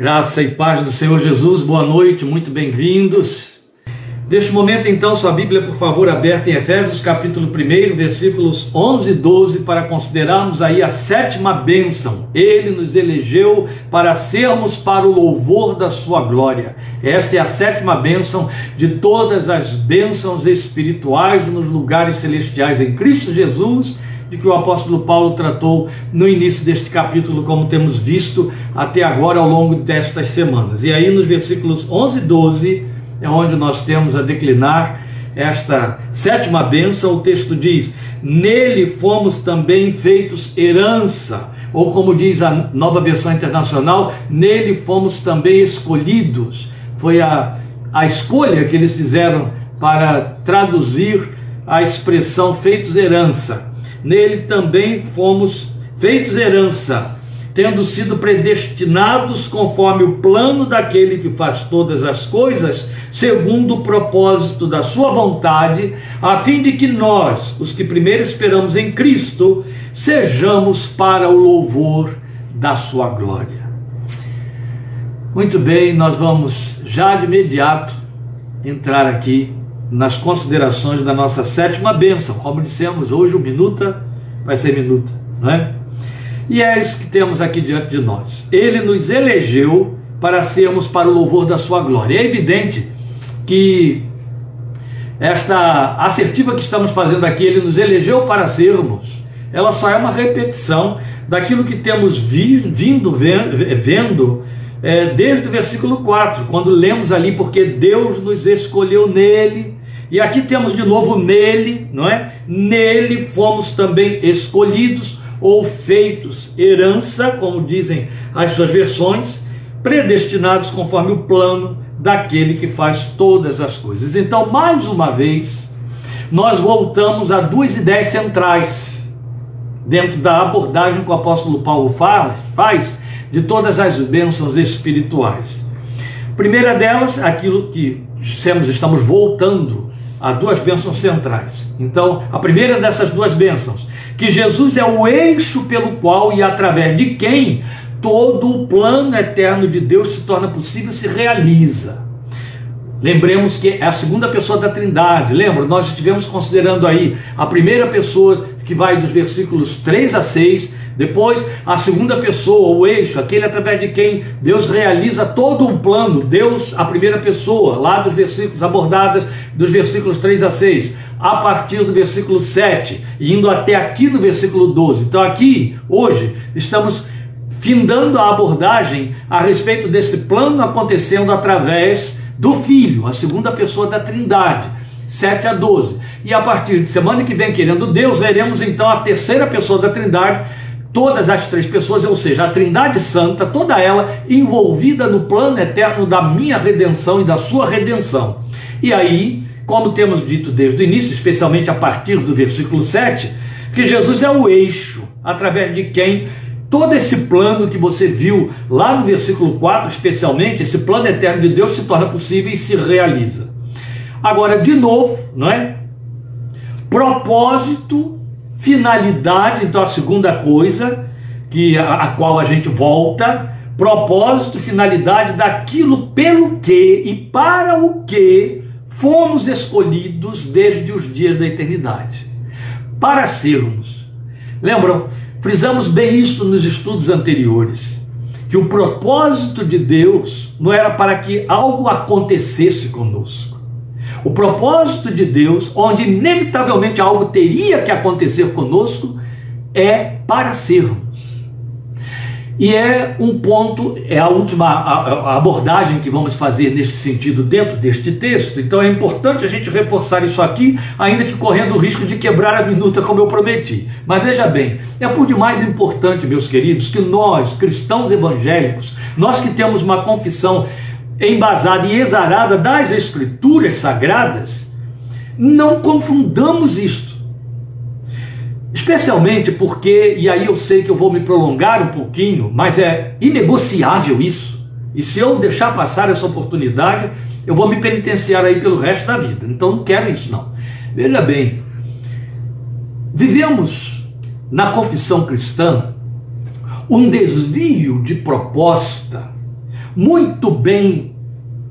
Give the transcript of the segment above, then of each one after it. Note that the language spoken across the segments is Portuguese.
Graça e paz do Senhor Jesus, boa noite, muito bem-vindos. Neste momento, então, sua Bíblia, por favor, aberta em Efésios, capítulo 1, versículos 11 e 12, para considerarmos aí a sétima bênção. Ele nos elegeu para sermos para o louvor da sua glória. Esta é a sétima bênção de todas as bênçãos espirituais nos lugares celestiais em Cristo Jesus de que o apóstolo Paulo tratou no início deste capítulo, como temos visto até agora ao longo destas semanas. E aí, nos versículos 11 e 12, é onde nós temos a declinar esta sétima bênção. O texto diz: Nele fomos também feitos herança, ou como diz a nova versão internacional, nele fomos também escolhidos. Foi a, a escolha que eles fizeram para traduzir a expressão feitos herança nele também fomos feitos herança, tendo sido predestinados conforme o plano daquele que faz todas as coisas, segundo o propósito da sua vontade, a fim de que nós, os que primeiro esperamos em Cristo, sejamos para o louvor da sua glória. Muito bem, nós vamos já de imediato entrar aqui nas considerações da nossa sétima bênção. Como dissemos, hoje o minuta vai ser minuta, não é? E é isso que temos aqui diante de nós. Ele nos elegeu para sermos para o louvor da sua glória. É evidente que esta assertiva que estamos fazendo aqui, ele nos elegeu para sermos, ela só é uma repetição daquilo que temos vi, vindo vendo é, desde o versículo 4, quando lemos ali, porque Deus nos escolheu nele e aqui temos de novo nele, não é? Nele fomos também escolhidos ou feitos herança, como dizem as suas versões, predestinados conforme o plano daquele que faz todas as coisas. Então, mais uma vez, nós voltamos a duas ideias centrais dentro da abordagem que o apóstolo Paulo faz, de todas as bênçãos espirituais. Primeira delas, aquilo que estamos voltando a duas bênçãos centrais. Então, a primeira dessas duas bênçãos, que Jesus é o eixo pelo qual e através de quem todo o plano eterno de Deus se torna possível e se realiza. Lembremos que é a segunda pessoa da Trindade. Lembra? Nós estivemos considerando aí a primeira pessoa que vai dos versículos 3 a 6, depois a segunda pessoa, o eixo, aquele através de quem Deus realiza todo o plano. Deus, a primeira pessoa, lá dos versículos abordadas dos versículos 3 a 6, a partir do versículo 7, indo até aqui no versículo 12. Então aqui, hoje, estamos findando a abordagem a respeito desse plano acontecendo através do Filho, a segunda pessoa da Trindade, 7 a 12. E a partir de semana que vem, querendo Deus, veremos então a terceira pessoa da Trindade, todas as três pessoas, ou seja, a Trindade Santa, toda ela envolvida no plano eterno da minha redenção e da sua redenção. E aí, como temos dito desde o início, especialmente a partir do versículo 7, que Jesus é o eixo através de quem Todo esse plano que você viu lá no versículo 4, especialmente, esse plano eterno de Deus se torna possível e se realiza. Agora, de novo, não é? Propósito, finalidade, então a segunda coisa que a, a qual a gente volta, propósito, finalidade daquilo pelo que e para o que fomos escolhidos desde os dias da eternidade. Para sermos. Lembram? Frisamos bem isto nos estudos anteriores, que o propósito de Deus não era para que algo acontecesse conosco. O propósito de Deus, onde inevitavelmente algo teria que acontecer conosco, é para sermos. E é um ponto, é a última a, abordagem que vamos fazer neste sentido dentro deste texto. Então é importante a gente reforçar isso aqui, ainda que correndo o risco de quebrar a minuta, como eu prometi. Mas veja bem, é por demais importante, meus queridos, que nós, cristãos evangélicos, nós que temos uma confissão embasada e exarada das Escrituras sagradas, não confundamos isto. Especialmente porque, e aí eu sei que eu vou me prolongar um pouquinho, mas é inegociável isso. E se eu deixar passar essa oportunidade, eu vou me penitenciar aí pelo resto da vida. Então não quero isso não. Veja bem, vivemos na confissão cristã um desvio de proposta muito bem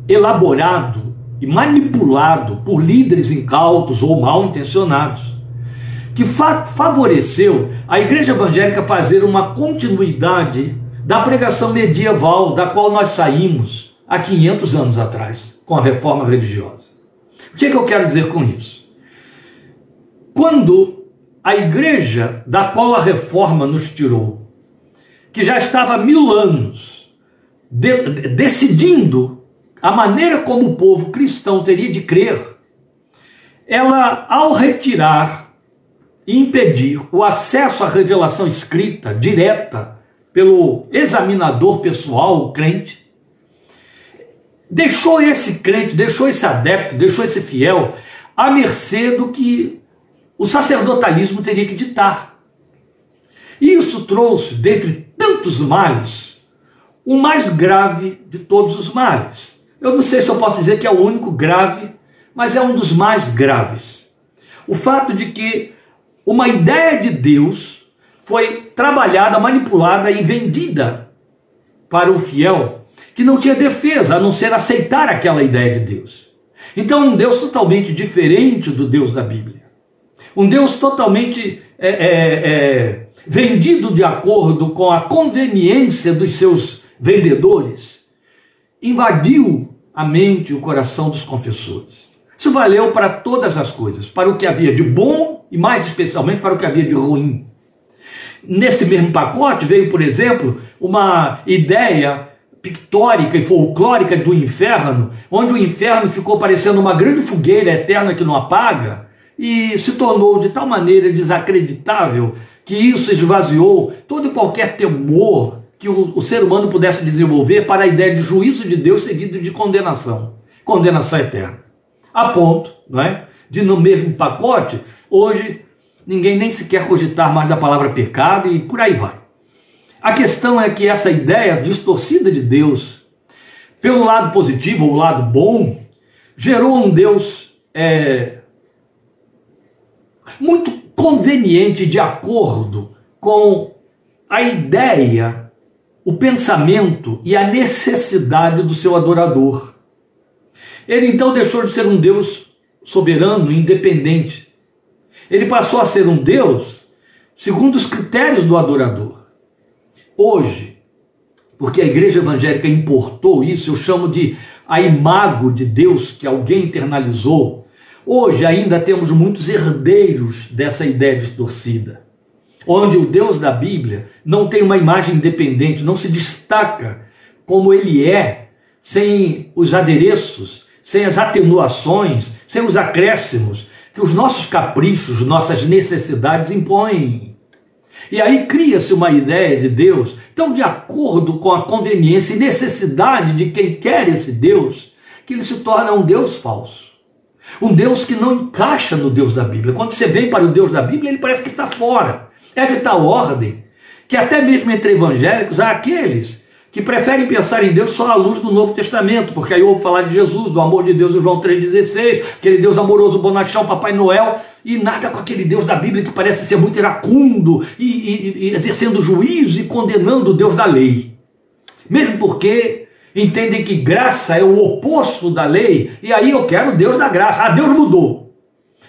elaborado e manipulado por líderes incautos ou mal intencionados, que fa favoreceu a igreja evangélica fazer uma continuidade da pregação medieval da qual nós saímos há 500 anos atrás, com a reforma religiosa. O que, é que eu quero dizer com isso? Quando a igreja da qual a reforma nos tirou, que já estava há mil anos de, decidindo a maneira como o povo cristão teria de crer, ela, ao retirar e impedir o acesso à revelação escrita, direta, pelo examinador pessoal, o crente, deixou esse crente, deixou esse adepto, deixou esse fiel à mercê do que o sacerdotalismo teria que ditar. Isso trouxe, dentre tantos males, o mais grave de todos os males eu não sei se eu posso dizer que é o único grave, mas é um dos mais graves. O fato de que uma ideia de Deus foi trabalhada, manipulada e vendida para o fiel que não tinha defesa a não ser aceitar aquela ideia de Deus. Então, um Deus totalmente diferente do Deus da Bíblia. Um Deus totalmente é, é, é, vendido de acordo com a conveniência dos seus vendedores invadiu a mente e o coração dos confessores. Isso valeu para todas as coisas, para o que havia de bom e mais especialmente para o que havia de ruim. Nesse mesmo pacote veio, por exemplo, uma ideia pictórica e folclórica do inferno, onde o inferno ficou parecendo uma grande fogueira eterna que não apaga e se tornou de tal maneira desacreditável que isso esvaziou todo e qualquer temor que o, o, ser humano pudesse desenvolver para a ideia de juízo de Deus seguido de condenação, condenação eterna. A ponto, não é? De no mesmo pacote, hoje ninguém nem sequer cogitar mais da palavra pecado e por aí vai. A questão é que essa ideia distorcida de Deus, pelo lado positivo ou lado bom, gerou um Deus é, muito conveniente de acordo com a ideia o pensamento e a necessidade do seu adorador. Ele então deixou de ser um Deus soberano independente. Ele passou a ser um Deus segundo os critérios do adorador. Hoje, porque a igreja evangélica importou isso, eu chamo de a imago de Deus que alguém internalizou. Hoje ainda temos muitos herdeiros dessa ideia distorcida onde o Deus da Bíblia não tem uma imagem independente, não se destaca como ele é, sem os adereços, sem as atenuações, sem os acréscimos que os nossos caprichos, nossas necessidades impõem. E aí cria-se uma ideia de Deus tão de acordo com a conveniência e necessidade de quem quer esse Deus, que ele se torna um Deus falso. Um Deus que não encaixa no Deus da Bíblia. Quando você vem para o Deus da Bíblia, ele parece que está fora. É de tal ordem que até mesmo entre evangélicos há aqueles que preferem pensar em Deus só à luz do Novo Testamento, porque aí ouve falar de Jesus, do amor de Deus em João 3,16, aquele Deus amoroso, bonachão, Papai Noel, e nada com aquele Deus da Bíblia que parece ser muito iracundo e, e, e exercendo juízo e condenando o Deus da lei. Mesmo porque entendem que graça é o oposto da lei, e aí eu quero Deus da graça. Ah, Deus mudou.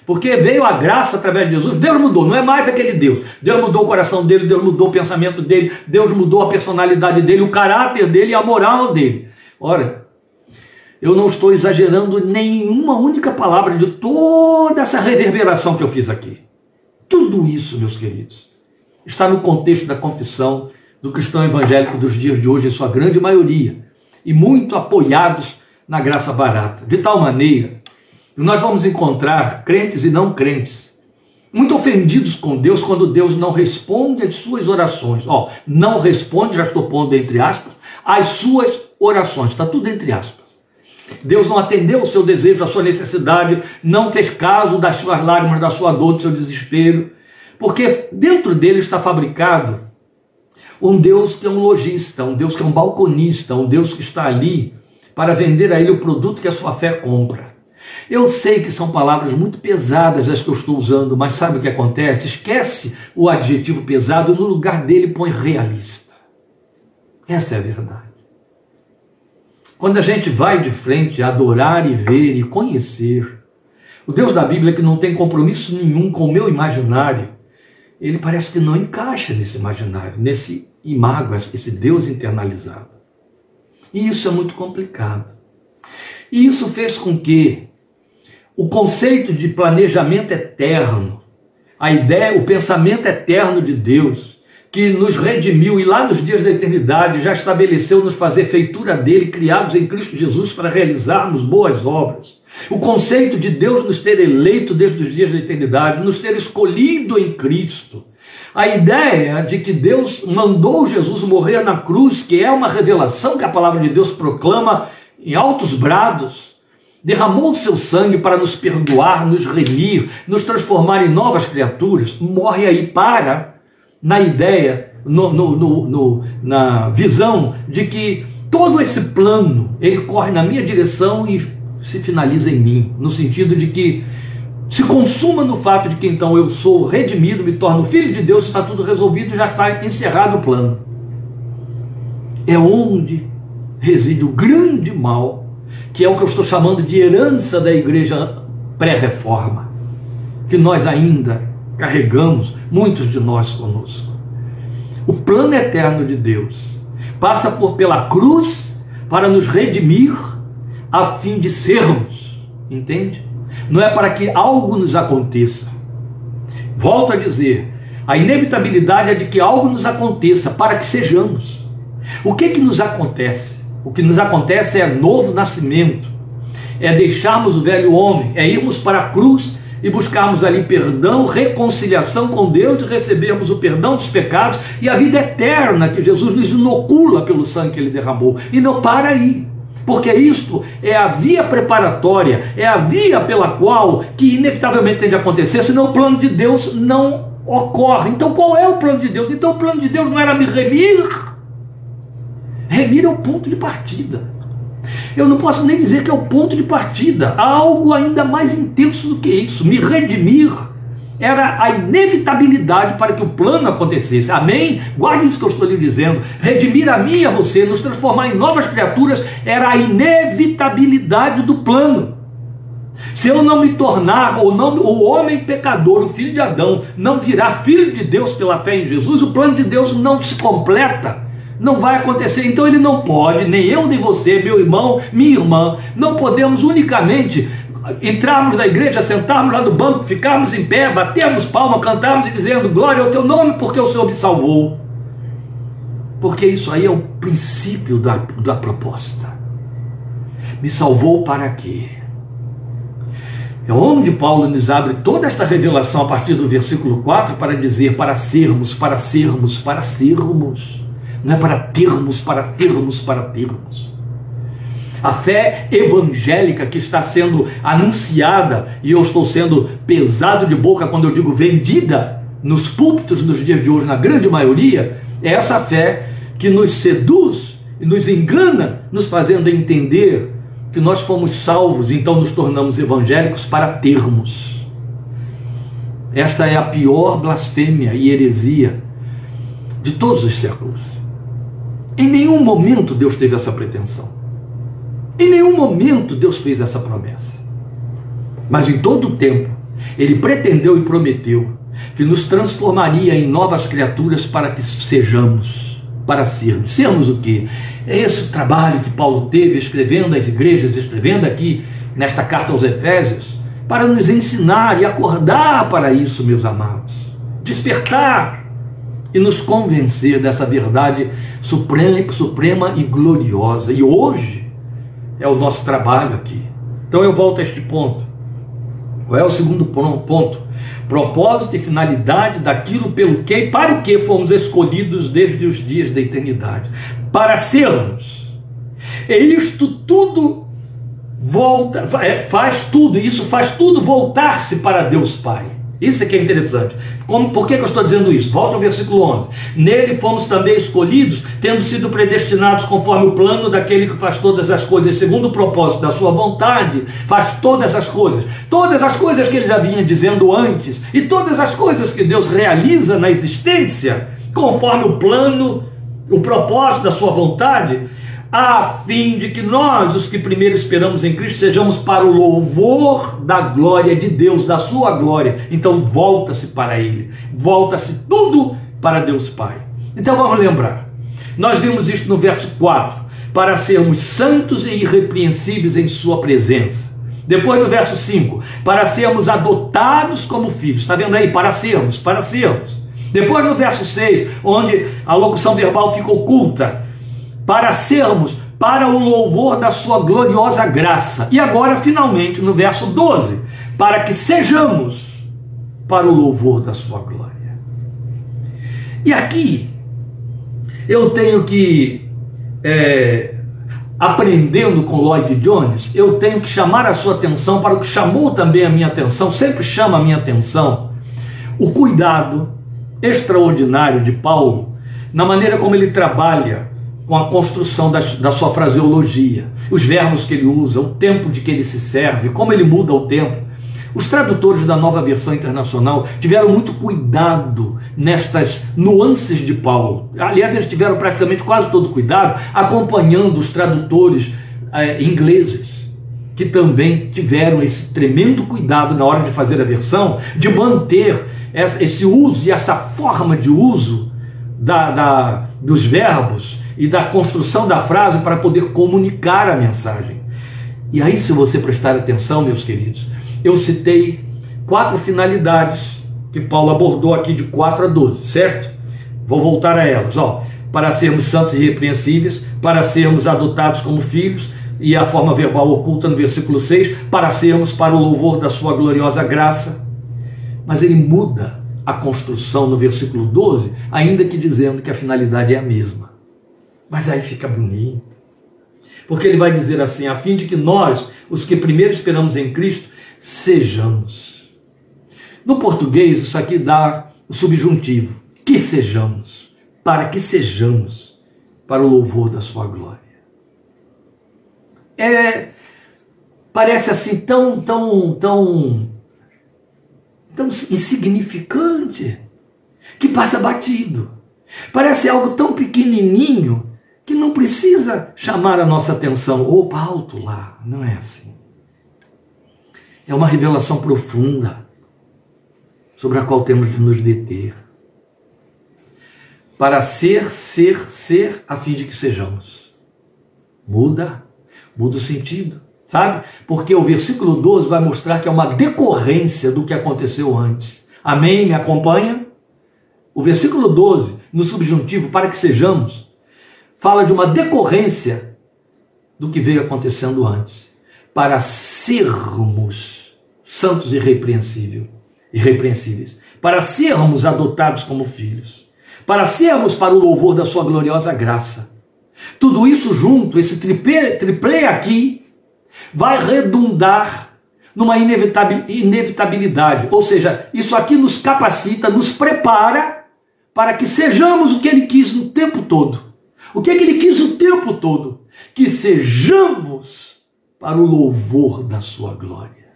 Porque veio a graça através de Jesus, Deus mudou, não é mais aquele Deus. Deus mudou o coração dele, Deus mudou o pensamento dele, Deus mudou a personalidade dele, o caráter dele e a moral dele. Ora, eu não estou exagerando nenhuma única palavra de toda essa reverberação que eu fiz aqui. Tudo isso, meus queridos, está no contexto da confissão do cristão evangélico dos dias de hoje, em sua grande maioria, e muito apoiados na graça barata. De tal maneira nós vamos encontrar crentes e não crentes, muito ofendidos com Deus quando Deus não responde às suas orações. Ó, não responde, já estou pondo entre aspas, às suas orações, está tudo entre aspas. Deus não atendeu o seu desejo, a sua necessidade, não fez caso das suas lágrimas, da sua dor, do seu desespero, porque dentro dele está fabricado um Deus que é um lojista, um Deus que é um balconista, um Deus que está ali para vender a ele o produto que a sua fé compra. Eu sei que são palavras muito pesadas as que eu estou usando, mas sabe o que acontece? Esquece o adjetivo pesado e no lugar dele põe realista. Essa é a verdade. quando a gente vai de frente a adorar e ver e conhecer o Deus da Bíblia que não tem compromisso nenhum com o meu imaginário, ele parece que não encaixa nesse imaginário, nesse imago, esse Deus internalizado. E isso é muito complicado. E isso fez com que o conceito de planejamento eterno, a ideia, o pensamento eterno de Deus, que nos redimiu e lá nos dias da eternidade já estabeleceu nos fazer feitura dele, criados em Cristo Jesus para realizarmos boas obras. O conceito de Deus nos ter eleito desde os dias da eternidade, nos ter escolhido em Cristo. A ideia de que Deus mandou Jesus morrer na cruz, que é uma revelação que a palavra de Deus proclama em altos brados, derramou o seu sangue para nos perdoar, nos remir, nos transformar em novas criaturas, morre aí para na ideia, no, no, no, na visão de que todo esse plano ele corre na minha direção e se finaliza em mim, no sentido de que se consuma no fato de que então eu sou redimido, me torno filho de Deus, está tudo resolvido, já está encerrado o plano. É onde reside o grande mal, que é o que eu estou chamando de herança da igreja pré-reforma, que nós ainda carregamos, muitos de nós conosco. O plano eterno de Deus passa por pela cruz para nos redimir a fim de sermos, entende? Não é para que algo nos aconteça. Volto a dizer, a inevitabilidade é de que algo nos aconteça para que sejamos. O que que nos acontece? O que nos acontece é novo nascimento, é deixarmos o velho homem, é irmos para a cruz e buscarmos ali perdão, reconciliação com Deus, recebermos o perdão dos pecados e a vida eterna que Jesus nos inocula pelo sangue que ele derramou. E não para aí. Porque isto é a via preparatória, é a via pela qual que inevitavelmente tem de acontecer, senão o plano de Deus não ocorre. Então qual é o plano de Deus? Então o plano de Deus não era me remir. Remir é o ponto de partida. Eu não posso nem dizer que é o ponto de partida. Há algo ainda mais intenso do que isso. Me redimir era a inevitabilidade para que o plano acontecesse. Amém? Guarde isso que eu estou lhe dizendo. Redimir a mim e a você, nos transformar em novas criaturas, era a inevitabilidade do plano. Se eu não me tornar, ou não, o homem pecador, o filho de Adão, não virar filho de Deus pela fé em Jesus, o plano de Deus não se completa não vai acontecer. Então ele não pode, nem eu nem você, meu irmão, minha irmã, não podemos unicamente entrarmos na igreja, sentarmos lá no banco, ficarmos em pé, batermos palma, cantarmos e dizendo glória ao teu nome porque o Senhor me salvou. Porque isso aí é o princípio da, da proposta. Me salvou para quê? É onde Paulo nos abre toda esta revelação a partir do versículo 4 para dizer para sermos, para sermos, para sermos não é para termos, para termos, para termos. A fé evangélica que está sendo anunciada, e eu estou sendo pesado de boca quando eu digo vendida nos púlpitos nos dias de hoje, na grande maioria, é essa fé que nos seduz e nos engana, nos fazendo entender que nós fomos salvos, então nos tornamos evangélicos para termos. Esta é a pior blasfêmia e heresia de todos os séculos. Em nenhum momento Deus teve essa pretensão. Em nenhum momento Deus fez essa promessa. Mas em todo o tempo, Ele pretendeu e prometeu que nos transformaria em novas criaturas para que sejamos, para sermos. Sermos o quê? É esse o trabalho que Paulo teve escrevendo às igrejas, escrevendo aqui nesta carta aos Efésios, para nos ensinar e acordar para isso, meus amados. Despertar e nos convencer dessa verdade suprema, suprema e gloriosa. E hoje é o nosso trabalho aqui. Então eu volto a este ponto. Qual é o segundo ponto? Propósito e finalidade daquilo pelo que e para o que fomos escolhidos desde os dias da eternidade. Para sermos. E isto tudo volta, é, faz tudo, isso faz tudo voltar-se para Deus Pai. Isso é que é interessante. Como, por que, que eu estou dizendo isso? Volta ao versículo 11. Nele fomos também escolhidos, tendo sido predestinados conforme o plano daquele que faz todas as coisas, segundo o propósito da sua vontade, faz todas as coisas. Todas as coisas que ele já vinha dizendo antes, e todas as coisas que Deus realiza na existência, conforme o plano, o propósito da sua vontade, a fim de que nós, os que primeiro esperamos em Cristo, sejamos para o louvor da glória de Deus, da sua glória. Então volta-se para Ele, volta-se tudo para Deus Pai. Então vamos lembrar, nós vimos isto no verso 4, para sermos santos e irrepreensíveis em Sua presença. Depois no verso 5, para sermos adotados como filhos. Está vendo aí? Para sermos, para sermos. Depois no verso 6, onde a locução verbal fica oculta, para sermos para o louvor da sua gloriosa graça. E agora, finalmente, no verso 12, para que sejamos para o louvor da sua glória. E aqui, eu tenho que, é, aprendendo com Lloyd Jones, eu tenho que chamar a sua atenção para o que chamou também a minha atenção, sempre chama a minha atenção, o cuidado extraordinário de Paulo na maneira como ele trabalha com a construção da, da, sua fraseologia, os verbos que ele usa, o tempo de que ele se serve, como ele muda o tempo. Os tradutores da nova versão internacional tiveram muito cuidado nestas nuances de Paulo. Aliás, eles tiveram praticamente quase todo cuidado acompanhando os tradutores eh, ingleses, que também tiveram esse tremendo cuidado na hora de fazer a versão, de manter esse uso e essa forma de uso da, da, dos verbos e da construção da frase para poder comunicar a mensagem. E aí, se você prestar atenção, meus queridos, eu citei quatro finalidades que Paulo abordou aqui de 4 a 12, certo? Vou voltar a elas, ó. Para sermos santos e irrepreensíveis, para sermos adotados como filhos, e a forma verbal oculta no versículo 6, para sermos para o louvor da sua gloriosa graça, mas ele muda a construção no versículo 12, ainda que dizendo que a finalidade é a mesma. Mas aí fica bonito. Porque ele vai dizer assim: a fim de que nós, os que primeiro esperamos em Cristo, sejamos. No português, isso aqui dá o subjuntivo: que sejamos, para que sejamos, para o louvor da Sua glória. É, parece assim tão, tão, tão tão insignificante que passa batido. Parece algo tão pequenininho que não precisa chamar a nossa atenção. Opa, alto lá. Não é assim. É uma revelação profunda sobre a qual temos de nos deter. Para ser, ser, ser, a fim de que sejamos. Muda, muda o sentido sabe? Porque o versículo 12 vai mostrar que é uma decorrência do que aconteceu antes. Amém? Me acompanha? O versículo 12, no subjuntivo, para que sejamos, fala de uma decorrência do que veio acontecendo antes. Para sermos santos e irrepreensíveis, para sermos adotados como filhos, para sermos para o louvor da sua gloriosa graça. Tudo isso junto, esse triplê, triplê aqui, vai redundar numa inevitabilidade. Ou seja, isso aqui nos capacita, nos prepara para que sejamos o que ele quis o tempo todo. O que, é que ele quis o tempo todo? Que sejamos para o louvor da sua glória.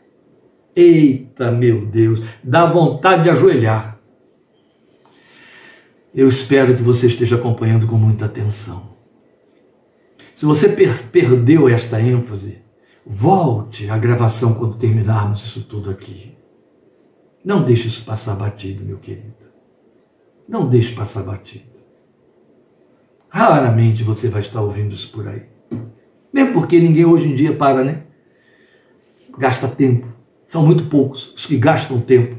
Eita, meu Deus, dá vontade de ajoelhar. Eu espero que você esteja acompanhando com muita atenção. Se você per perdeu esta ênfase, Volte à gravação quando terminarmos isso tudo aqui. Não deixe isso passar batido, meu querido. Não deixe passar batido. Raramente você vai estar ouvindo isso por aí. Mesmo porque ninguém hoje em dia para, né? Gasta tempo. São muito poucos os que gastam tempo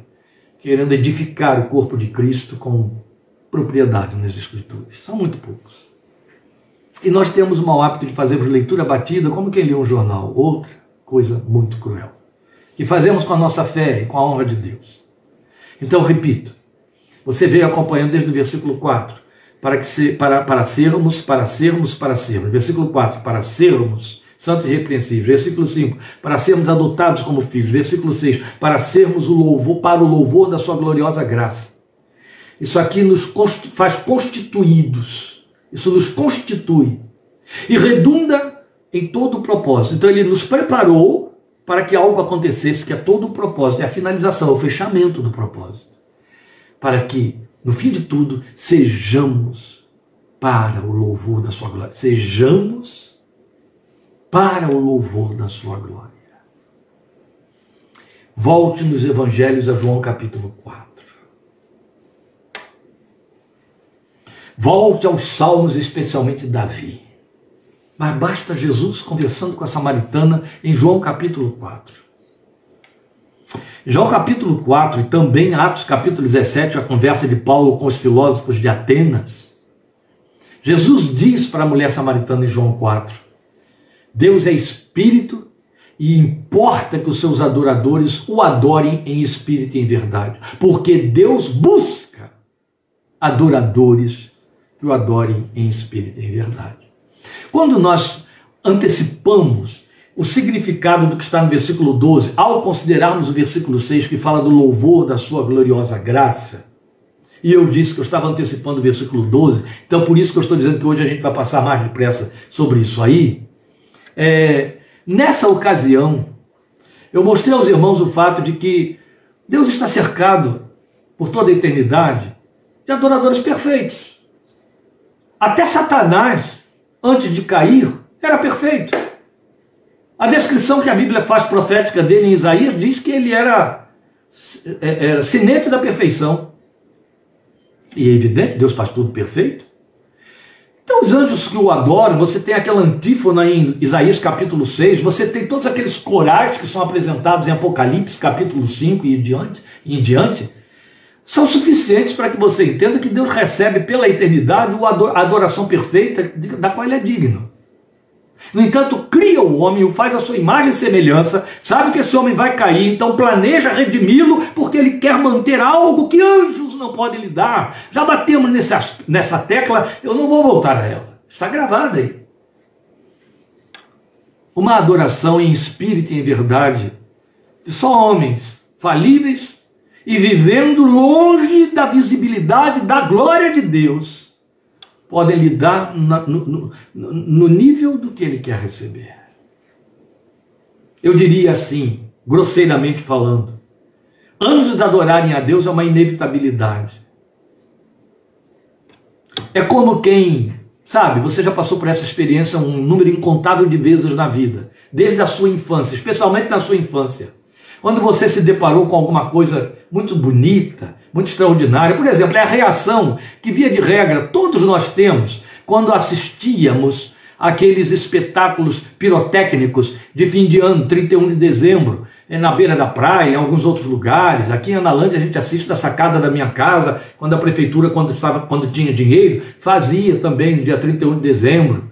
querendo edificar o corpo de Cristo com propriedade nas Escrituras. São muito poucos. E nós temos o mau hábito de fazermos leitura batida como quem lê um jornal, outra coisa muito cruel. Que fazemos com a nossa fé e com a honra de Deus. Então, repito, você veio acompanhando desde o versículo 4, para, que se, para, para sermos, para sermos, para sermos. Versículo 4, para sermos santos e repreensíveis. Versículo 5, para sermos adotados como filhos. Versículo 6, para sermos o louvor, para o louvor da sua gloriosa graça. Isso aqui nos faz constituídos isso nos constitui e redunda em todo o propósito. Então ele nos preparou para que algo acontecesse, que é todo o propósito, é a finalização, é o fechamento do propósito. Para que, no fim de tudo, sejamos para o louvor da sua glória. Sejamos para o louvor da sua glória. Volte nos evangelhos a João capítulo 4. Volte aos salmos, especialmente Davi. Mas basta Jesus conversando com a samaritana em João capítulo 4. João capítulo 4 e também Atos capítulo 17, a conversa de Paulo com os filósofos de Atenas. Jesus diz para a mulher samaritana em João 4: Deus é espírito e importa que os seus adoradores o adorem em espírito e em verdade, porque Deus busca adoradores que o adorem em espírito e em verdade. Quando nós antecipamos o significado do que está no versículo 12, ao considerarmos o versículo 6 que fala do louvor da sua gloriosa graça, e eu disse que eu estava antecipando o versículo 12, então por isso que eu estou dizendo que hoje a gente vai passar mais depressa sobre isso aí. É, nessa ocasião, eu mostrei aos irmãos o fato de que Deus está cercado por toda a eternidade de adoradores perfeitos. Até Satanás, antes de cair, era perfeito. A descrição que a Bíblia faz profética dele em Isaías diz que ele era, é, era sinete da perfeição. E é evidente, Deus faz tudo perfeito. Então, os anjos que o adoram, você tem aquela antífona em Isaías capítulo 6, você tem todos aqueles corais que são apresentados em Apocalipse capítulo 5 e, diante, e em diante, são suficientes para que você entenda que Deus recebe pela eternidade a adoração perfeita da qual ele é digno. No entanto, cria o homem, o faz a sua imagem e semelhança, sabe que esse homem vai cair, então planeja redimi-lo, porque ele quer manter algo que anjos não podem lhe dar. Já batemos nessa, nessa tecla, eu não vou voltar a ela. Está gravada aí. Uma adoração em espírito e em verdade, que só homens falíveis e vivendo longe da visibilidade da glória de Deus, podem lidar no, no, no nível do que ele quer receber. Eu diria assim, grosseiramente falando, anjos adorarem a Deus é uma inevitabilidade. É como quem, sabe, você já passou por essa experiência um número incontável de vezes na vida, desde a sua infância, especialmente na sua infância. Quando você se deparou com alguma coisa muito bonita, muito extraordinária, por exemplo, é a reação que, via de regra, todos nós temos quando assistíamos aqueles espetáculos pirotécnicos de fim de ano, 31 de dezembro, eh, na beira da praia, em alguns outros lugares. Aqui em Analândia a gente assiste da sacada da minha casa, quando a prefeitura, quando, estava, quando tinha dinheiro, fazia também no dia 31 de dezembro.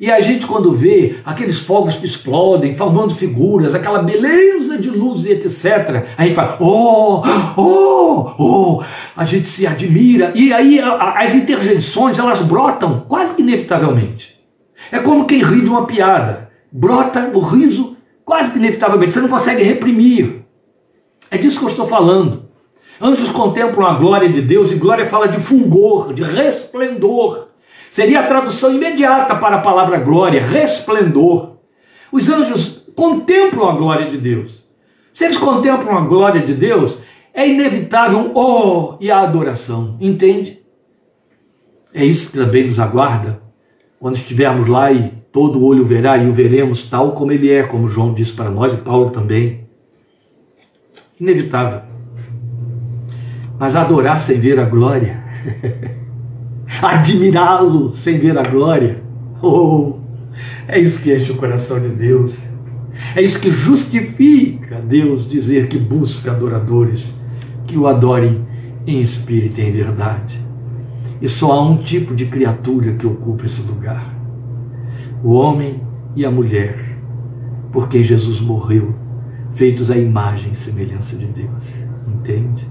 E a gente, quando vê aqueles fogos que explodem, formando figuras, aquela beleza de luz e etc., a gente fala, oh, oh, oh, a gente se admira. E aí as interjeições, elas brotam quase que inevitavelmente. É como quem ri de uma piada. Brota o riso quase que inevitavelmente. Você não consegue reprimir. É disso que eu estou falando. Anjos contemplam a glória de Deus e glória fala de fulgor, de resplendor. Seria a tradução imediata para a palavra glória, resplendor. Os anjos contemplam a glória de Deus. Se eles contemplam a glória de Deus, é inevitável o oh, e a adoração. Entende? É isso que também nos aguarda quando estivermos lá e todo olho verá e o veremos tal como ele é, como João disse para nós e Paulo também. Inevitável. Mas adorar sem ver a glória admirá-lo sem ver a glória. Oh, é isso que enche o coração de Deus. É isso que justifica Deus dizer que busca adoradores que o adorem em espírito e em verdade. E só há um tipo de criatura que ocupa esse lugar: o homem e a mulher, porque Jesus morreu, feitos à imagem e semelhança de Deus. Entende?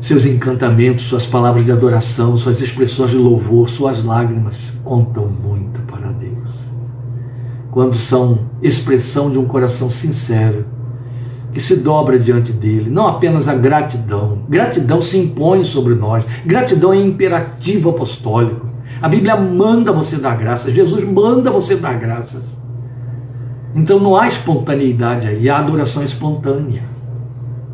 Seus encantamentos, suas palavras de adoração, suas expressões de louvor, suas lágrimas contam muito para Deus. Quando são expressão de um coração sincero, que se dobra diante dele, não apenas a gratidão. Gratidão se impõe sobre nós. Gratidão é imperativo apostólico. A Bíblia manda você dar graças, Jesus manda você dar graças. Então não há espontaneidade aí, há adoração espontânea.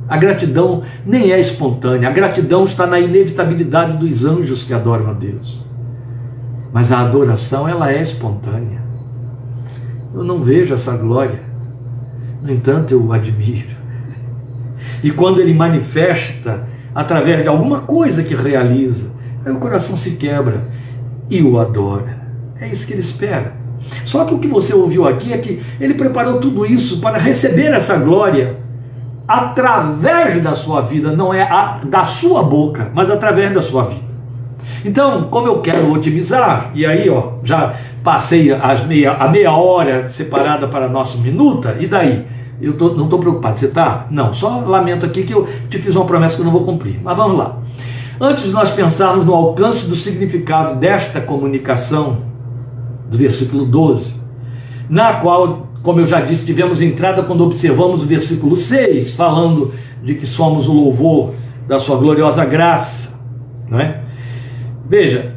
A gratidão nem é espontânea, a gratidão está na inevitabilidade dos anjos que adoram a Deus. Mas a adoração, ela é espontânea. Eu não vejo essa glória, no entanto, eu o admiro. E quando ele manifesta através de alguma coisa que realiza, aí o coração se quebra e o adora. É isso que ele espera. Só que o que você ouviu aqui é que ele preparou tudo isso para receber essa glória através da sua vida, não é a, da sua boca, mas através da sua vida. Então, como eu quero otimizar, e aí ó, já passei as meia, a meia hora separada para a nossa minuta, e daí? Eu tô, não estou preocupado, você está? Não, só lamento aqui que eu te fiz uma promessa que eu não vou cumprir. Mas vamos lá. Antes de nós pensarmos no alcance do significado desta comunicação, do versículo 12, na qual, como eu já disse, tivemos entrada quando observamos o versículo 6, falando de que somos o louvor da sua gloriosa graça, não é? Veja,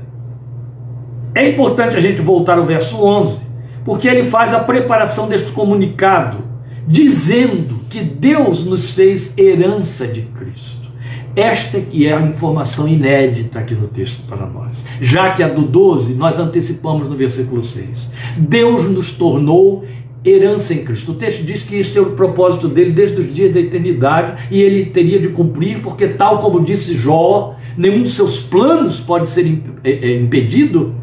é importante a gente voltar ao verso 11, porque ele faz a preparação deste comunicado, dizendo que Deus nos fez herança de Cristo. Esta que é a informação inédita aqui no texto para nós. Já que a do 12 nós antecipamos no versículo 6. Deus nos tornou herança em Cristo. O texto diz que este é o propósito dele desde os dias da eternidade e ele teria de cumprir, porque, tal como disse Jó, nenhum dos seus planos pode ser é, é, impedido.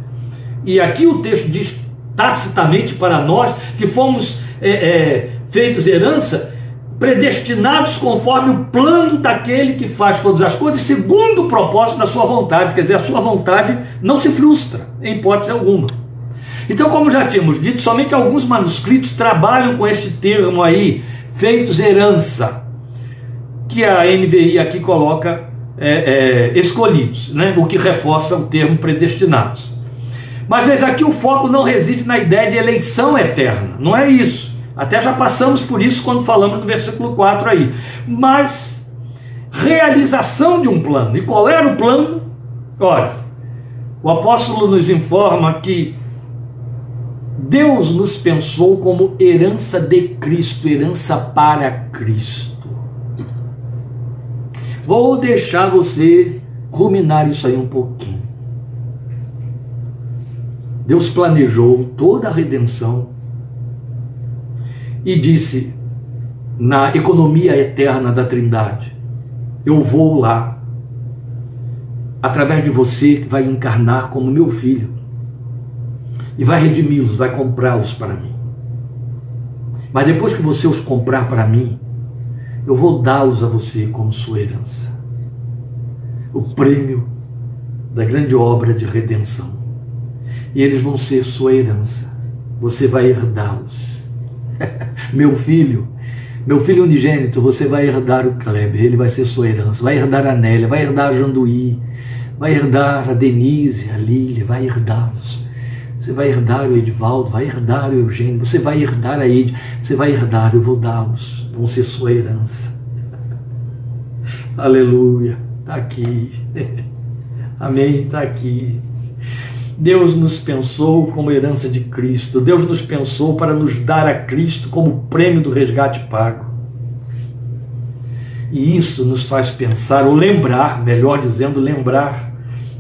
E aqui o texto diz tacitamente para nós que fomos é, é, feitos herança predestinados conforme o plano daquele que faz todas as coisas, segundo o propósito da sua vontade. Quer dizer, a sua vontade não se frustra, em hipótese alguma. Então, como já tínhamos dito, somente alguns manuscritos trabalham com este termo aí, feitos herança, que a NVI aqui coloca é, é, escolhidos, né? o que reforça o termo predestinados. Mas veja, aqui o foco não reside na ideia de eleição eterna, não é isso. Até já passamos por isso quando falamos no versículo 4 aí. Mas realização de um plano. E qual era o plano? Olha, o apóstolo nos informa que Deus nos pensou como herança de Cristo, herança para Cristo. Vou deixar você ruminar isso aí um pouquinho. Deus planejou toda a redenção e disse na economia eterna da Trindade: Eu vou lá, através de você que vai encarnar como meu filho, e vai redimi-los, vai comprá-los para mim. Mas depois que você os comprar para mim, eu vou dá-los a você como sua herança. O prêmio da grande obra de redenção. E eles vão ser sua herança. Você vai herdá-los meu filho, meu filho unigênito, você vai herdar o Kleber, ele vai ser sua herança, vai herdar a Nélia, vai herdar a Janduí, vai herdar a Denise, a Lília, vai herdá-los. Você vai herdar o Edivaldo, vai herdar o Eugênio, você vai herdar a Ed, você vai herdar, eu vou dá-los, vão ser sua herança. Aleluia, está aqui. Amém, está aqui. Deus nos pensou como herança de Cristo. Deus nos pensou para nos dar a Cristo como prêmio do resgate pago. E isso nos faz pensar, ou lembrar, melhor dizendo, lembrar,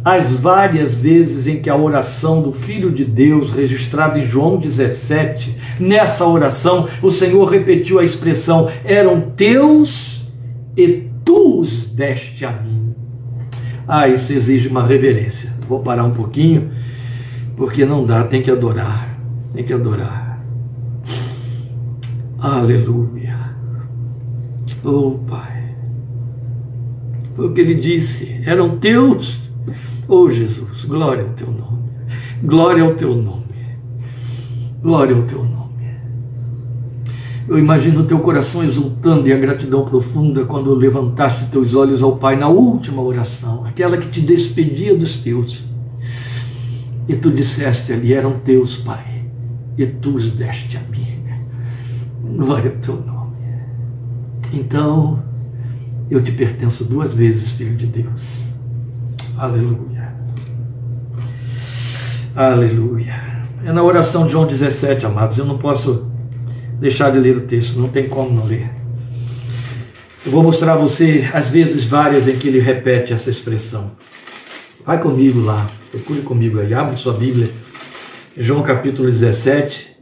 as várias vezes em que a oração do Filho de Deus, registrada em João 17, nessa oração, o Senhor repetiu a expressão: eram teus e tu os deste a mim. Ah, isso exige uma reverência. Vou parar um pouquinho porque não dá, tem que adorar, tem que adorar. Aleluia. Oh Pai, foi o que ele disse, eram teus, oh Jesus, glória ao teu nome, glória ao teu nome, glória ao teu nome. Eu imagino o teu coração exultando e a gratidão profunda quando levantaste teus olhos ao Pai na última oração, aquela que te despedia dos teus e tu disseste ali, eram teus, Pai, e tu os deste a mim. Glória ao teu nome. Então, eu te pertenço duas vezes, Filho de Deus. Aleluia. Aleluia. É na oração de João 17, amados. Eu não posso deixar de ler o texto, não tem como não ler. Eu vou mostrar a você as vezes várias em que ele repete essa expressão. Vai comigo lá, procure comigo aí, abre sua Bíblia, João capítulo 17,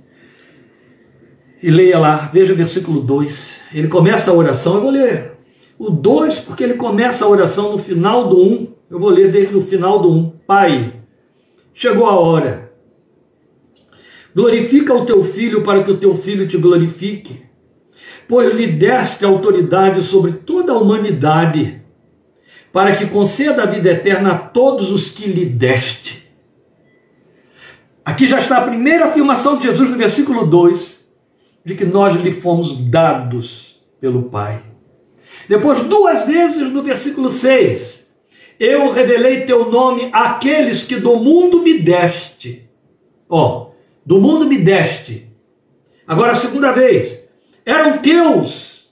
e leia lá, veja o versículo 2. Ele começa a oração, eu vou ler o 2, porque ele começa a oração no final do 1. Um, eu vou ler desde o final do 1. Um. Pai, chegou a hora. Glorifica o teu filho para que o teu filho te glorifique, pois lhe deste autoridade sobre toda a humanidade, para que conceda a vida eterna a todos os que lhe deste. Aqui já está a primeira afirmação de Jesus no versículo 2, de que nós lhe fomos dados pelo Pai. Depois, duas vezes no versículo 6, eu revelei teu nome àqueles que do mundo me deste. Ó, oh, do mundo me deste. Agora, a segunda vez, eram teus,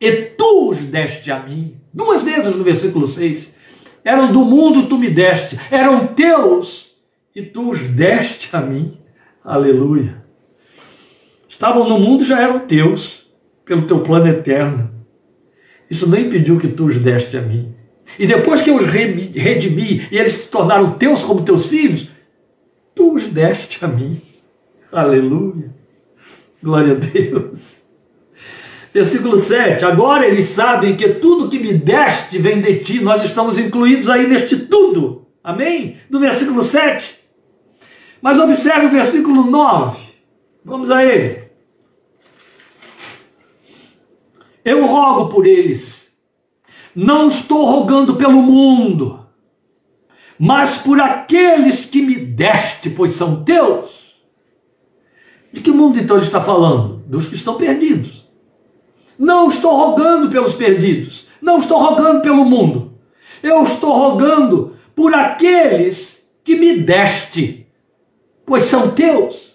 e tu os deste a mim. Duas vezes no versículo 6. Eram do mundo, tu me deste. Eram teus, e tu os deste a mim. Aleluia. Estavam no mundo, já eram teus, pelo teu plano eterno. Isso não impediu que tu os deste a mim. E depois que eu os redimi e eles se tornaram teus como teus filhos, tu os deste a mim. Aleluia. Glória a Deus. Versículo 7. Agora eles sabem que tudo que me deste vem de ti. Nós estamos incluídos aí neste tudo. Amém? Do versículo 7. Mas observe o versículo 9. Vamos a ele. Eu rogo por eles. Não estou rogando pelo mundo, mas por aqueles que me deste, pois são teus. De que mundo então ele está falando? Dos que estão perdidos. Não estou rogando pelos perdidos. Não estou rogando pelo mundo. Eu estou rogando por aqueles que me deste, pois são teus.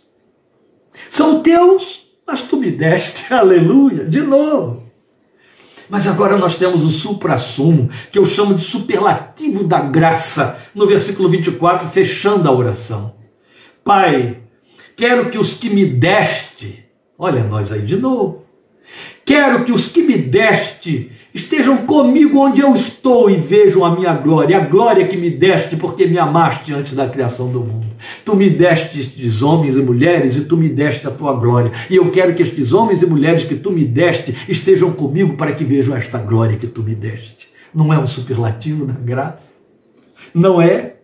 São teus, mas tu me deste. Aleluia. De novo. Mas agora nós temos o supra-sumo, que eu chamo de superlativo da graça, no versículo 24, fechando a oração. Pai, quero que os que me deste, olha nós aí de novo, quero que os que me deste estejam comigo onde eu estou e vejam a minha glória, a glória que me deste porque me amaste antes da criação do mundo. Tu me deste estes homens e mulheres e tu me deste a tua glória. E eu quero que estes homens e mulheres que tu me deste estejam comigo para que vejam esta glória que tu me deste. Não é um superlativo da graça? Não é?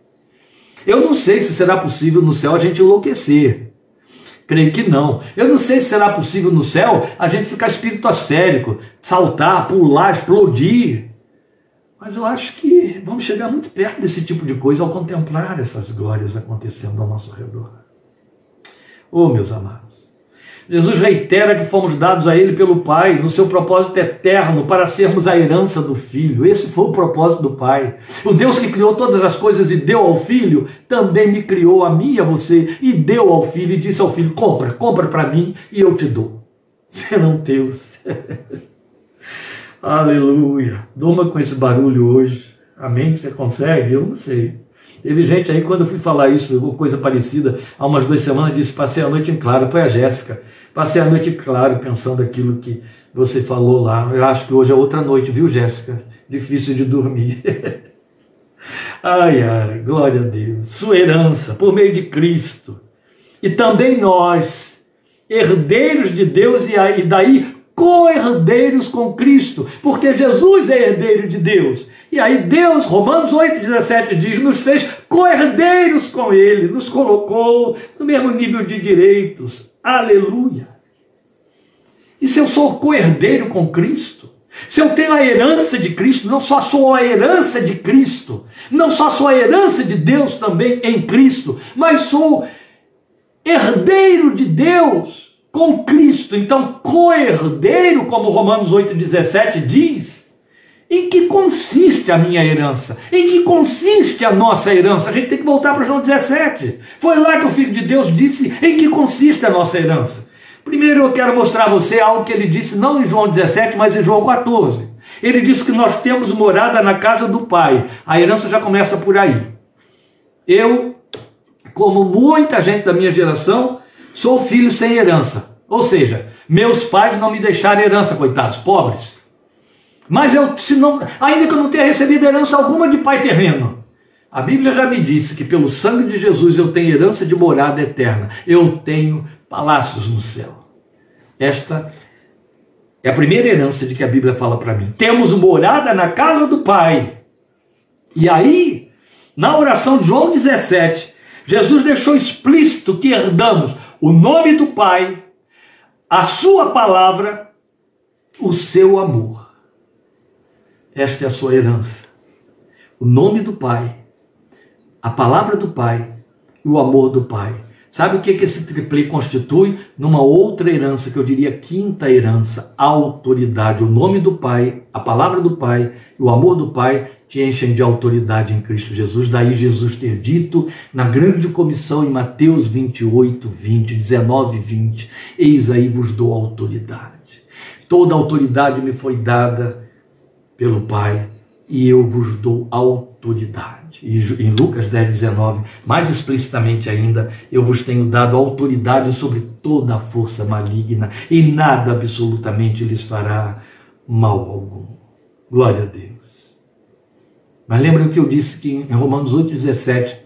Eu não sei se será possível no céu a gente enlouquecer. Creio que não. Eu não sei se será possível no céu a gente ficar espiritosférico, saltar, pular, explodir. Mas eu acho que vamos chegar muito perto desse tipo de coisa ao contemplar essas glórias acontecendo ao nosso redor. Oh, meus amados. Jesus reitera que fomos dados a Ele pelo Pai, no seu propósito eterno, para sermos a herança do Filho. Esse foi o propósito do Pai. O Deus que criou todas as coisas e deu ao Filho, também me criou a mim e a você, e deu ao Filho, e disse ao Filho: compra, compra para mim e eu te dou. Serão teus. Aleluia. Doma com esse barulho hoje. Amém? Você consegue? Eu não sei. Teve gente aí, quando eu fui falar isso, ou coisa parecida, há umas duas semanas, disse: passei a noite em claro. Foi a Jéssica. Passei a noite claro pensando aquilo que você falou lá. Eu acho que hoje é outra noite, viu, Jéssica? Difícil de dormir. ai, ai, glória a Deus. Sua herança, por meio de Cristo. E também nós, herdeiros de Deus, e daí co-herdeiros com Cristo, porque Jesus é herdeiro de Deus. E aí Deus, Romanos 8,17 diz, nos fez co-herdeiros com Ele, nos colocou no mesmo nível de direitos. Aleluia! E se eu sou co-herdeiro com Cristo, se eu tenho a herança de Cristo, não só sou a herança de Cristo, não só sou a herança de Deus também em Cristo, mas sou herdeiro de Deus com Cristo. Então, co-herdeiro, como Romanos 8,17 diz, em que consiste a minha herança? Em que consiste a nossa herança? A gente tem que voltar para João 17. Foi lá que o Filho de Deus disse em que consiste a nossa herança. Primeiro eu quero mostrar a você algo que ele disse não em João 17, mas em João 14. Ele disse que nós temos morada na casa do Pai. A herança já começa por aí. Eu, como muita gente da minha geração, sou filho sem herança. Ou seja, meus pais não me deixaram herança, coitados, pobres. Mas eu, se não, ainda que eu não tenha recebido herança alguma de pai terreno, a Bíblia já me disse que pelo sangue de Jesus eu tenho herança de morada eterna. Eu tenho palácios no céu. Esta é a primeira herança de que a Bíblia fala para mim. Temos morada na casa do Pai. E aí, na oração de João 17, Jesus deixou explícito que herdamos o nome do Pai, a sua palavra, o seu amor. Esta é a sua herança. O nome do Pai, a palavra do Pai e o amor do Pai. Sabe o que, que esse triplê constitui? Numa outra herança, que eu diria quinta herança, autoridade. O nome do Pai, a palavra do Pai e o amor do Pai te enchem de autoridade em Cristo Jesus. Daí Jesus ter dito na grande comissão em Mateus 28, 20, 19 20: Eis aí vos dou autoridade. Toda autoridade me foi dada pelo Pai e eu vos dou autoridade e em Lucas 10, 19, mais explicitamente ainda, eu vos tenho dado autoridade sobre toda a força maligna e nada absolutamente lhes fará mal algum. Glória a Deus. Mas lembra o que eu disse que em Romanos 8, 17,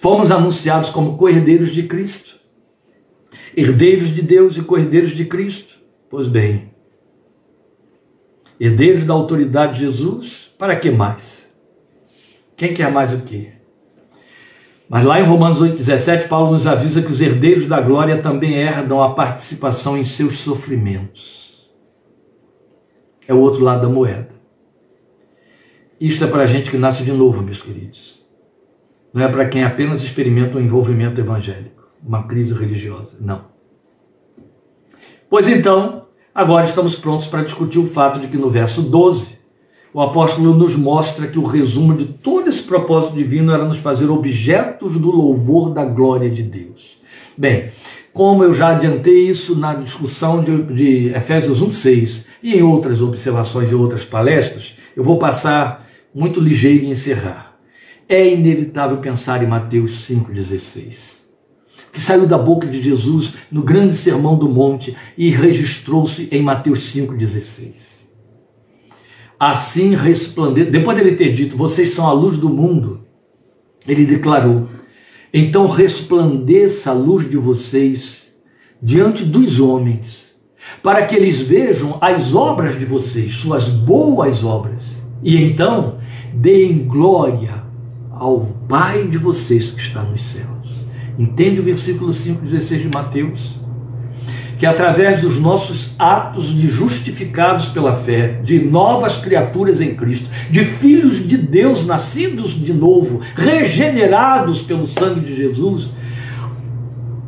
fomos anunciados como co-herdeiros de Cristo, herdeiros de Deus e co-herdeiros de Cristo. Pois bem, herdeiros da autoridade de Jesus, para que mais? Quem quer mais o quê? Mas lá em Romanos 8,17, Paulo nos avisa que os herdeiros da glória também herdam a participação em seus sofrimentos. É o outro lado da moeda. Isto é para a gente que nasce de novo, meus queridos. Não é para quem apenas experimenta um envolvimento evangélico, uma crise religiosa. Não. Pois então, agora estamos prontos para discutir o fato de que no verso 12, o apóstolo nos mostra que o resumo de todo esse propósito divino era nos fazer objetos do louvor da glória de Deus. Bem, como eu já adiantei isso na discussão de, de Efésios 1,6 e em outras observações e outras palestras, eu vou passar muito ligeiro e encerrar. É inevitável pensar em Mateus 5,16, que saiu da boca de Jesus no grande sermão do monte e registrou-se em Mateus 5,16 assim resplandeça. Depois dele ter dito, vocês são a luz do mundo, ele declarou: então resplandeça a luz de vocês diante dos homens, para que eles vejam as obras de vocês, suas boas obras, e então deem glória ao Pai de vocês que está nos céus. Entende o versículo 5,16 de Mateus? que através dos nossos atos de justificados pela fé, de novas criaturas em Cristo, de filhos de Deus nascidos de novo, regenerados pelo sangue de Jesus,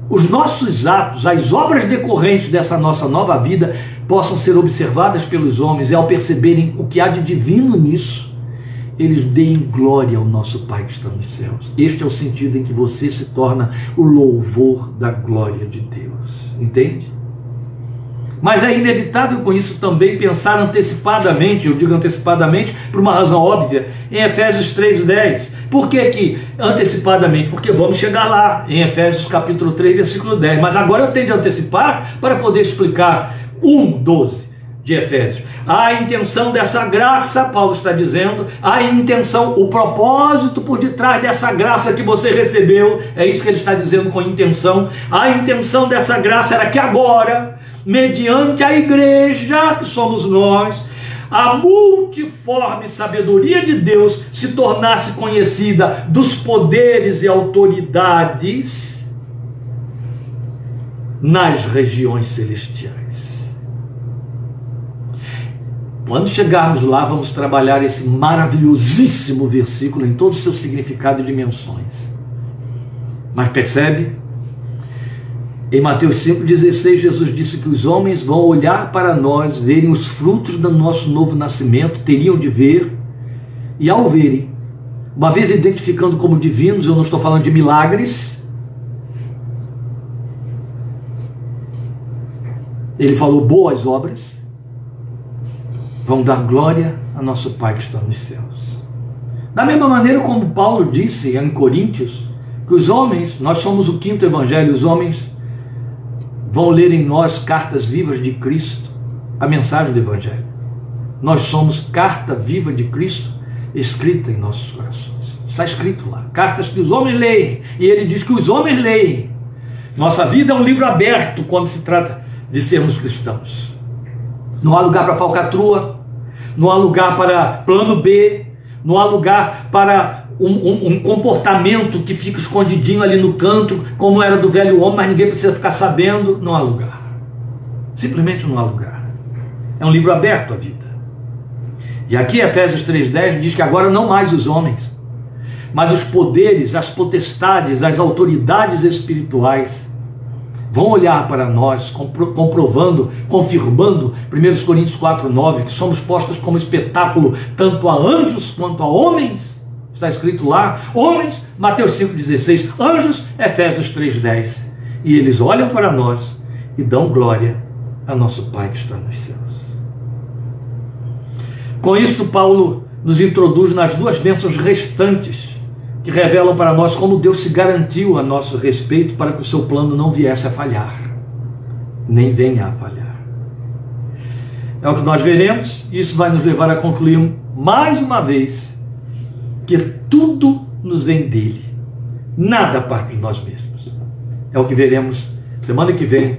os nossos atos, as obras decorrentes dessa nossa nova vida possam ser observadas pelos homens e ao perceberem o que há de divino nisso, eles deem glória ao nosso Pai que está nos céus. Este é o sentido em que você se torna o louvor da glória de Deus. Entende? Mas é inevitável com isso também pensar antecipadamente, eu digo antecipadamente por uma razão óbvia, em Efésios 3:10. Por que que antecipadamente? Porque vamos chegar lá, em Efésios capítulo 3, versículo 10. Mas agora eu tenho de antecipar para poder explicar 1:12 de Efésios. A intenção dessa graça, Paulo está dizendo, a intenção, o propósito por detrás dessa graça que você recebeu, é isso que ele está dizendo com intenção. A intenção dessa graça era que agora mediante a igreja, que somos nós, a multiforme sabedoria de Deus se tornasse conhecida dos poderes e autoridades nas regiões celestiais. Quando chegarmos lá, vamos trabalhar esse maravilhosíssimo versículo em todo o seu significado e dimensões. Mas percebe? Em Mateus 5,16, Jesus disse que os homens vão olhar para nós, verem os frutos do nosso novo nascimento, teriam de ver, e ao verem, uma vez identificando como divinos, eu não estou falando de milagres, ele falou boas obras, vão dar glória a nosso Pai que está nos céus. Da mesma maneira como Paulo disse em Coríntios, que os homens, nós somos o quinto evangelho, os homens vão ler em nós cartas vivas de Cristo, a mensagem do Evangelho. Nós somos carta viva de Cristo escrita em nossos corações. Está escrito lá. Cartas que os homens leem. E ele diz que os homens leem. Nossa vida é um livro aberto quando se trata de sermos cristãos. Não há lugar para falcatrua, não há lugar para plano B, não há lugar para um, um, um, comportamento que fica escondidinho ali no canto, como era do velho homem, mas ninguém precisa ficar sabendo. Não há lugar. Simplesmente não há lugar. É um livro aberto a vida. E aqui Efésios 3,10 diz que agora não mais os homens, mas os poderes, as potestades, as autoridades espirituais vão olhar para nós, comprovando, confirmando, 1 Coríntios 4,9, que somos postos como espetáculo tanto a anjos quanto a homens. Está escrito lá, homens, Mateus 5,16, anjos, Efésios 3,10. E eles olham para nós e dão glória a nosso Pai que está nos céus. Com isto, Paulo nos introduz nas duas bênçãos restantes que revelam para nós como Deus se garantiu a nosso respeito para que o seu plano não viesse a falhar, nem venha a falhar. É o que nós veremos, e isso vai nos levar a concluir mais uma vez que tudo nos vem dele, nada parte de nós mesmos. É o que veremos semana que vem,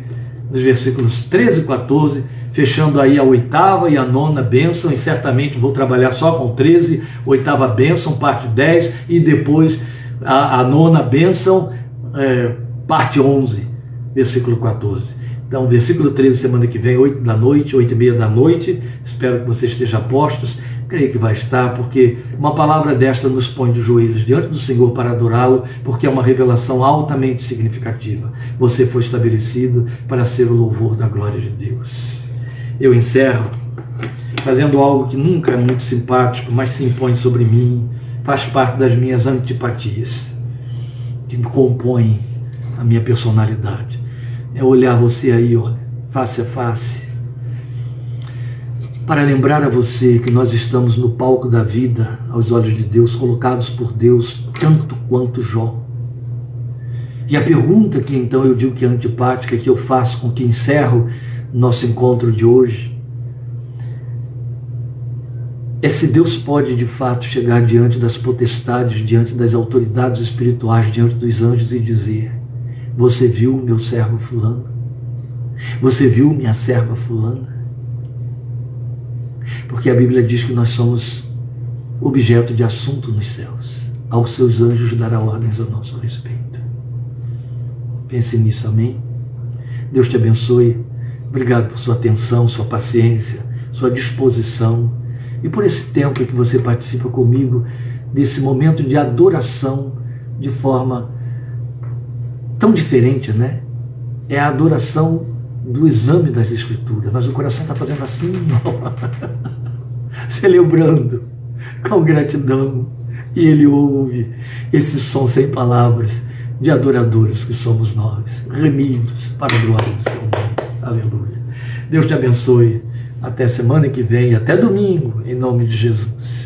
nos versículos 13 e 14 fechando aí a oitava e a nona bênção, e certamente vou trabalhar só com 13, oitava bênção, parte 10, e depois a, a nona bênção, é, parte 11, versículo 14. Então, versículo 13, semana que vem, 8 da noite, 8 e meia da noite, espero que você esteja postos, creio que vai estar, porque uma palavra desta nos põe de joelhos diante do Senhor para adorá-lo, porque é uma revelação altamente significativa. Você foi estabelecido para ser o louvor da glória de Deus eu encerro fazendo algo que nunca é muito simpático, mas se impõe sobre mim, faz parte das minhas antipatias, que compõem a minha personalidade. É olhar você aí, olha, face a face, para lembrar a você que nós estamos no palco da vida, aos olhos de Deus, colocados por Deus, tanto quanto Jó. E a pergunta que então eu digo que é antipática, que eu faço com que encerro nosso encontro de hoje é se Deus pode de fato chegar diante das potestades, diante das autoridades espirituais, diante dos anjos e dizer: Você viu meu servo Fulano? Você viu minha serva Fulana? Porque a Bíblia diz que nós somos objeto de assunto nos céus. Aos seus anjos dará ordens a nosso respeito. Pense nisso, amém? Deus te abençoe. Obrigado por sua atenção, sua paciência, sua disposição e por esse tempo que você participa comigo desse momento de adoração de forma tão diferente, né? É a adoração do exame das Escrituras, mas o coração está fazendo assim, celebrando com gratidão, e ele ouve esse som sem palavras de adoradores que somos nós, remidos para a glória do nome. Aleluia. Deus te abençoe. Até semana que vem, até domingo, em nome de Jesus.